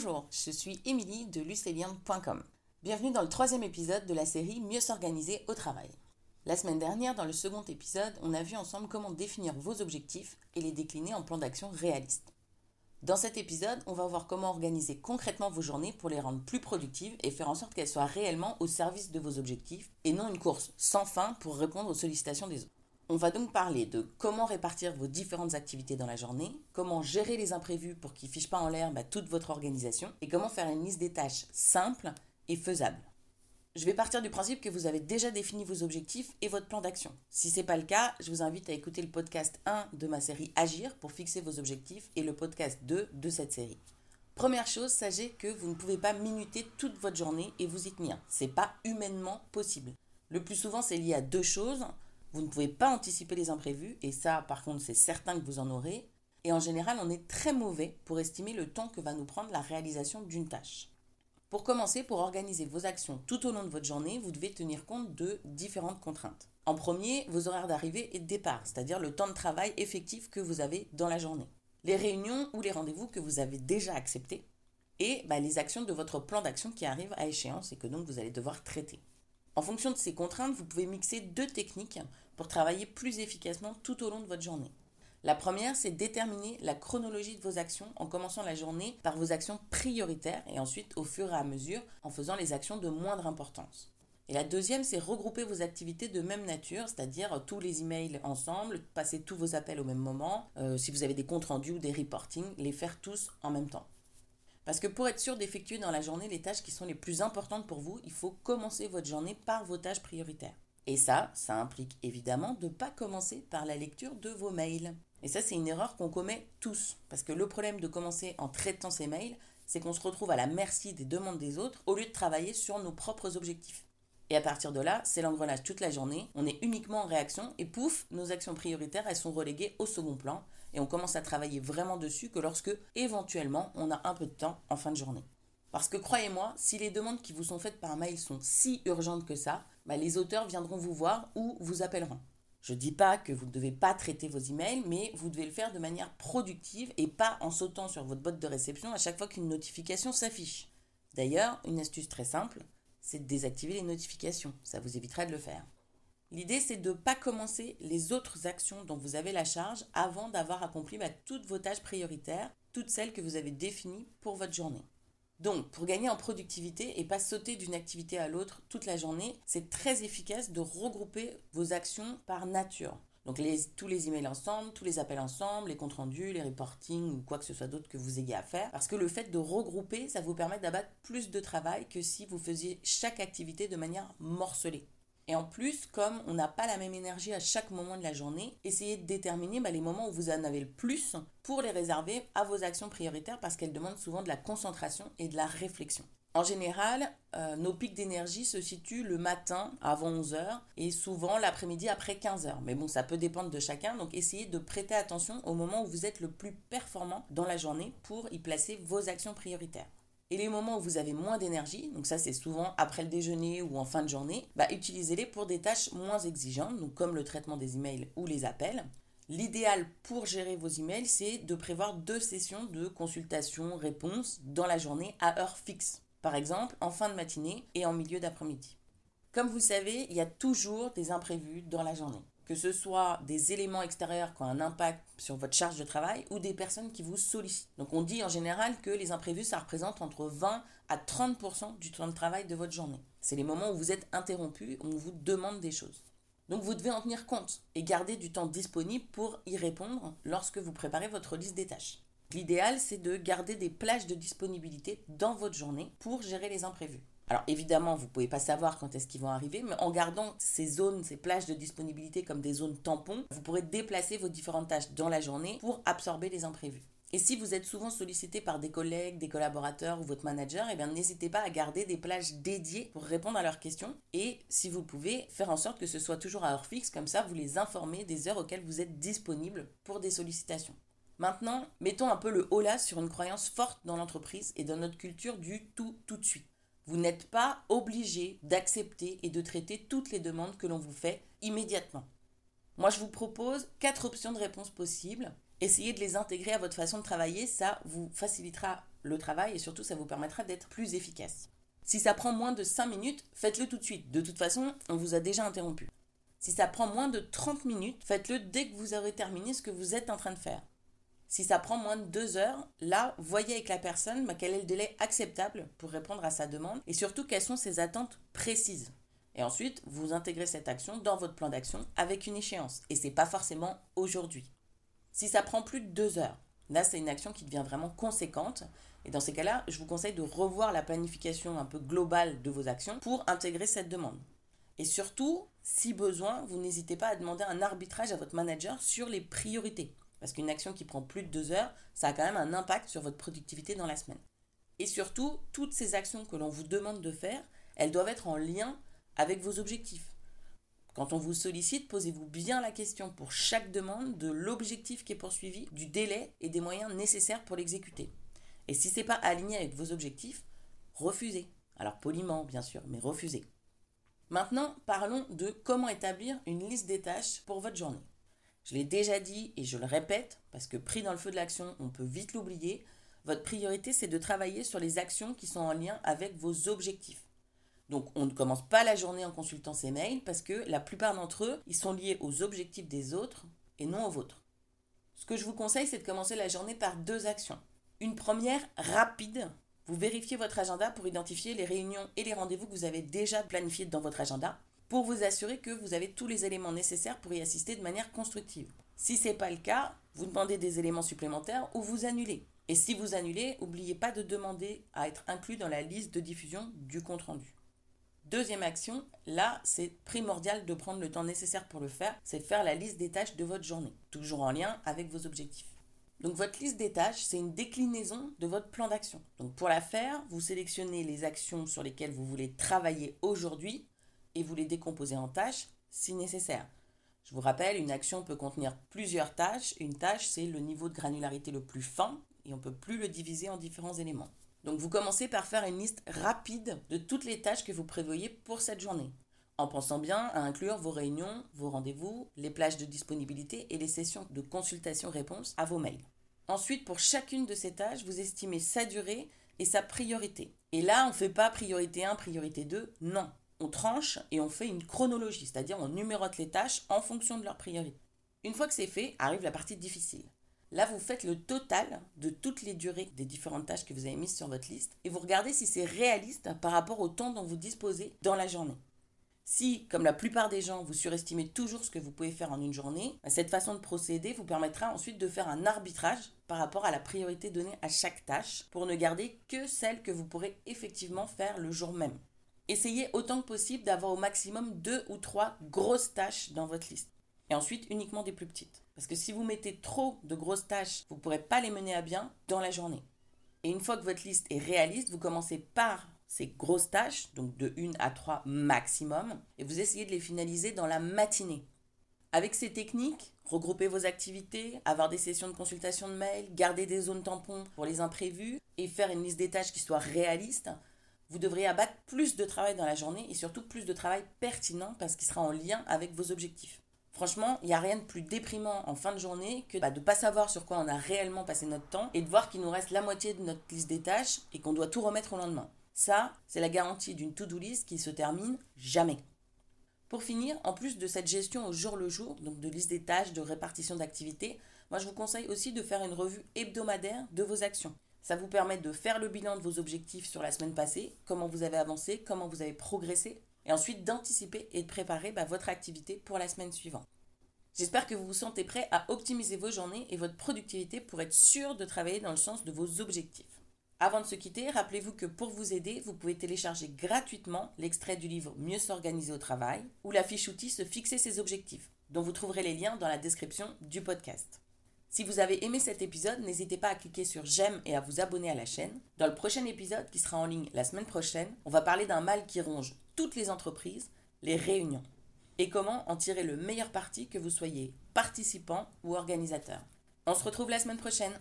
Bonjour, je suis Émilie de lucélien.com. Bienvenue dans le troisième épisode de la série Mieux s'organiser au travail. La semaine dernière, dans le second épisode, on a vu ensemble comment définir vos objectifs et les décliner en plans d'action réalistes. Dans cet épisode, on va voir comment organiser concrètement vos journées pour les rendre plus productives et faire en sorte qu'elles soient réellement au service de vos objectifs et non une course sans fin pour répondre aux sollicitations des autres. On va donc parler de comment répartir vos différentes activités dans la journée, comment gérer les imprévus pour qu'ils ne fichent pas en l'air bah, toute votre organisation et comment faire une liste des tâches simple et faisable. Je vais partir du principe que vous avez déjà défini vos objectifs et votre plan d'action. Si ce n'est pas le cas, je vous invite à écouter le podcast 1 de ma série Agir pour fixer vos objectifs et le podcast 2 de cette série. Première chose, sachez que vous ne pouvez pas minuter toute votre journée et vous y tenir. C'est pas humainement possible. Le plus souvent, c'est lié à deux choses. Vous ne pouvez pas anticiper les imprévus, et ça, par contre, c'est certain que vous en aurez. Et en général, on est très mauvais pour estimer le temps que va nous prendre la réalisation d'une tâche. Pour commencer, pour organiser vos actions tout au long de votre journée, vous devez tenir compte de différentes contraintes. En premier, vos horaires d'arrivée et de départ, c'est-à-dire le temps de travail effectif que vous avez dans la journée. Les réunions ou les rendez-vous que vous avez déjà acceptés. Et bah, les actions de votre plan d'action qui arrivent à échéance et que donc vous allez devoir traiter. En fonction de ces contraintes, vous pouvez mixer deux techniques pour travailler plus efficacement tout au long de votre journée. La première, c'est déterminer la chronologie de vos actions en commençant la journée par vos actions prioritaires et ensuite au fur et à mesure en faisant les actions de moindre importance. Et la deuxième, c'est regrouper vos activités de même nature, c'est-à-dire tous les emails ensemble, passer tous vos appels au même moment, euh, si vous avez des comptes rendus ou des reportings, les faire tous en même temps. Parce que pour être sûr d'effectuer dans la journée les tâches qui sont les plus importantes pour vous, il faut commencer votre journée par vos tâches prioritaires. Et ça, ça implique évidemment de ne pas commencer par la lecture de vos mails. Et ça, c'est une erreur qu'on commet tous. Parce que le problème de commencer en traitant ces mails, c'est qu'on se retrouve à la merci des demandes des autres au lieu de travailler sur nos propres objectifs. Et à partir de là, c'est l'engrenage toute la journée, on est uniquement en réaction et pouf, nos actions prioritaires, elles sont reléguées au second plan et on commence à travailler vraiment dessus que lorsque éventuellement on a un peu de temps en fin de journée. Parce que croyez-moi, si les demandes qui vous sont faites par mail sont si urgentes que ça, bah, les auteurs viendront vous voir ou vous appelleront. Je ne dis pas que vous ne devez pas traiter vos emails, mais vous devez le faire de manière productive et pas en sautant sur votre boîte de réception à chaque fois qu'une notification s'affiche. D'ailleurs, une astuce très simple, c'est de désactiver les notifications. Ça vous évitera de le faire. L'idée, c'est de ne pas commencer les autres actions dont vous avez la charge avant d'avoir accompli bah, toutes vos tâches prioritaires, toutes celles que vous avez définies pour votre journée. Donc, pour gagner en productivité et pas sauter d'une activité à l'autre toute la journée, c'est très efficace de regrouper vos actions par nature. Donc, tous les emails ensemble, tous les appels ensemble, les comptes rendus, les reportings ou quoi que ce soit d'autre que vous ayez à faire. Parce que le fait de regrouper, ça vous permet d'abattre plus de travail que si vous faisiez chaque activité de manière morcelée. Et en plus, comme on n'a pas la même énergie à chaque moment de la journée, essayez de déterminer bah, les moments où vous en avez le plus pour les réserver à vos actions prioritaires parce qu'elles demandent souvent de la concentration et de la réflexion. En général, euh, nos pics d'énergie se situent le matin avant 11h et souvent l'après-midi après 15h. Mais bon, ça peut dépendre de chacun, donc essayez de prêter attention au moment où vous êtes le plus performant dans la journée pour y placer vos actions prioritaires. Et les moments où vous avez moins d'énergie, donc ça c'est souvent après le déjeuner ou en fin de journée, bah, utilisez-les pour des tâches moins exigeantes, donc comme le traitement des emails ou les appels. L'idéal pour gérer vos emails, c'est de prévoir deux sessions de consultation-réponse dans la journée à heure fixe. Par exemple, en fin de matinée et en milieu d'après-midi. Comme vous savez, il y a toujours des imprévus dans la journée que ce soit des éléments extérieurs qui ont un impact sur votre charge de travail ou des personnes qui vous sollicitent. Donc on dit en général que les imprévus, ça représente entre 20 à 30% du temps de travail de votre journée. C'est les moments où vous êtes interrompu, où on vous demande des choses. Donc vous devez en tenir compte et garder du temps disponible pour y répondre lorsque vous préparez votre liste des tâches. L'idéal, c'est de garder des plages de disponibilité dans votre journée pour gérer les imprévus. Alors évidemment, vous ne pouvez pas savoir quand est-ce qu'ils vont arriver, mais en gardant ces zones, ces plages de disponibilité comme des zones tampons, vous pourrez déplacer vos différentes tâches dans la journée pour absorber les imprévus. Et si vous êtes souvent sollicité par des collègues, des collaborateurs ou votre manager, eh bien n'hésitez pas à garder des plages dédiées pour répondre à leurs questions. Et si vous pouvez, faire en sorte que ce soit toujours à heure fixe, comme ça vous les informez des heures auxquelles vous êtes disponible pour des sollicitations. Maintenant, mettons un peu le haut là sur une croyance forte dans l'entreprise et dans notre culture du tout tout de suite. Vous n'êtes pas obligé d'accepter et de traiter toutes les demandes que l'on vous fait immédiatement. Moi, je vous propose quatre options de réponse possibles. Essayez de les intégrer à votre façon de travailler, ça vous facilitera le travail et surtout ça vous permettra d'être plus efficace. Si ça prend moins de 5 minutes, faites-le tout de suite. De toute façon, on vous a déjà interrompu. Si ça prend moins de 30 minutes, faites-le dès que vous aurez terminé ce que vous êtes en train de faire. Si ça prend moins de 2 heures, là, voyez avec la personne bah, quel est le délai acceptable pour répondre à sa demande et surtout quelles sont ses attentes précises. Et ensuite, vous intégrez cette action dans votre plan d'action avec une échéance. Et c'est pas forcément aujourd'hui. Si ça prend plus de 2 heures, là, c'est une action qui devient vraiment conséquente. Et dans ces cas-là, je vous conseille de revoir la planification un peu globale de vos actions pour intégrer cette demande. Et surtout, si besoin, vous n'hésitez pas à demander un arbitrage à votre manager sur les priorités. Parce qu'une action qui prend plus de deux heures, ça a quand même un impact sur votre productivité dans la semaine. Et surtout, toutes ces actions que l'on vous demande de faire, elles doivent être en lien avec vos objectifs. Quand on vous sollicite, posez-vous bien la question pour chaque demande de l'objectif qui est poursuivi, du délai et des moyens nécessaires pour l'exécuter. Et si ce n'est pas aligné avec vos objectifs, refusez. Alors poliment, bien sûr, mais refusez. Maintenant, parlons de comment établir une liste des tâches pour votre journée. Je l'ai déjà dit et je le répète, parce que pris dans le feu de l'action, on peut vite l'oublier. Votre priorité, c'est de travailler sur les actions qui sont en lien avec vos objectifs. Donc on ne commence pas la journée en consultant ces mails parce que la plupart d'entre eux, ils sont liés aux objectifs des autres et non aux vôtres. Ce que je vous conseille, c'est de commencer la journée par deux actions. Une première rapide, vous vérifiez votre agenda pour identifier les réunions et les rendez-vous que vous avez déjà planifiés dans votre agenda pour vous assurer que vous avez tous les éléments nécessaires pour y assister de manière constructive. Si ce n'est pas le cas, vous demandez des éléments supplémentaires ou vous annulez. Et si vous annulez, n'oubliez pas de demander à être inclus dans la liste de diffusion du compte-rendu. Deuxième action, là, c'est primordial de prendre le temps nécessaire pour le faire, c'est faire la liste des tâches de votre journée, toujours en lien avec vos objectifs. Donc votre liste des tâches, c'est une déclinaison de votre plan d'action. Donc pour la faire, vous sélectionnez les actions sur lesquelles vous voulez travailler aujourd'hui et vous les décomposez en tâches si nécessaire. Je vous rappelle, une action peut contenir plusieurs tâches. Une tâche, c'est le niveau de granularité le plus fin et on ne peut plus le diviser en différents éléments. Donc vous commencez par faire une liste rapide de toutes les tâches que vous prévoyez pour cette journée, en pensant bien à inclure vos réunions, vos rendez-vous, les plages de disponibilité et les sessions de consultation-réponse à vos mails. Ensuite, pour chacune de ces tâches, vous estimez sa durée et sa priorité. Et là, on ne fait pas priorité 1, priorité 2, non. On tranche et on fait une chronologie, c'est-à-dire on numérote les tâches en fonction de leur priorité. Une fois que c'est fait, arrive la partie difficile. Là, vous faites le total de toutes les durées des différentes tâches que vous avez mises sur votre liste et vous regardez si c'est réaliste par rapport au temps dont vous disposez dans la journée. Si, comme la plupart des gens, vous surestimez toujours ce que vous pouvez faire en une journée, bah, cette façon de procéder vous permettra ensuite de faire un arbitrage par rapport à la priorité donnée à chaque tâche pour ne garder que celle que vous pourrez effectivement faire le jour même. Essayez autant que possible d'avoir au maximum deux ou trois grosses tâches dans votre liste. Et ensuite uniquement des plus petites. Parce que si vous mettez trop de grosses tâches, vous ne pourrez pas les mener à bien dans la journée. Et une fois que votre liste est réaliste, vous commencez par ces grosses tâches, donc de 1 à 3 maximum, et vous essayez de les finaliser dans la matinée. Avec ces techniques, regroupez vos activités, avoir des sessions de consultation de mail, garder des zones tampons pour les imprévus et faire une liste des tâches qui soit réaliste, vous devriez abattre plus de travail dans la journée et surtout plus de travail pertinent parce qu'il sera en lien avec vos objectifs. Franchement, il n'y a rien de plus déprimant en fin de journée que bah, de ne pas savoir sur quoi on a réellement passé notre temps et de voir qu'il nous reste la moitié de notre liste des tâches et qu'on doit tout remettre au lendemain. Ça, c'est la garantie d'une to-do list qui se termine jamais. Pour finir, en plus de cette gestion au jour le jour, donc de liste des tâches, de répartition d'activités, moi je vous conseille aussi de faire une revue hebdomadaire de vos actions. Ça vous permet de faire le bilan de vos objectifs sur la semaine passée, comment vous avez avancé, comment vous avez progressé, et ensuite d'anticiper et de préparer bah, votre activité pour la semaine suivante. J'espère que vous vous sentez prêt à optimiser vos journées et votre productivité pour être sûr de travailler dans le sens de vos objectifs. Avant de se quitter, rappelez-vous que pour vous aider, vous pouvez télécharger gratuitement l'extrait du livre Mieux s'organiser au travail ou la fiche outil Se fixer ses objectifs, dont vous trouverez les liens dans la description du podcast. Si vous avez aimé cet épisode, n'hésitez pas à cliquer sur j'aime et à vous abonner à la chaîne. Dans le prochain épisode qui sera en ligne la semaine prochaine, on va parler d'un mal qui ronge toutes les entreprises, les réunions, et comment en tirer le meilleur parti que vous soyez participant ou organisateur. On se retrouve la semaine prochaine.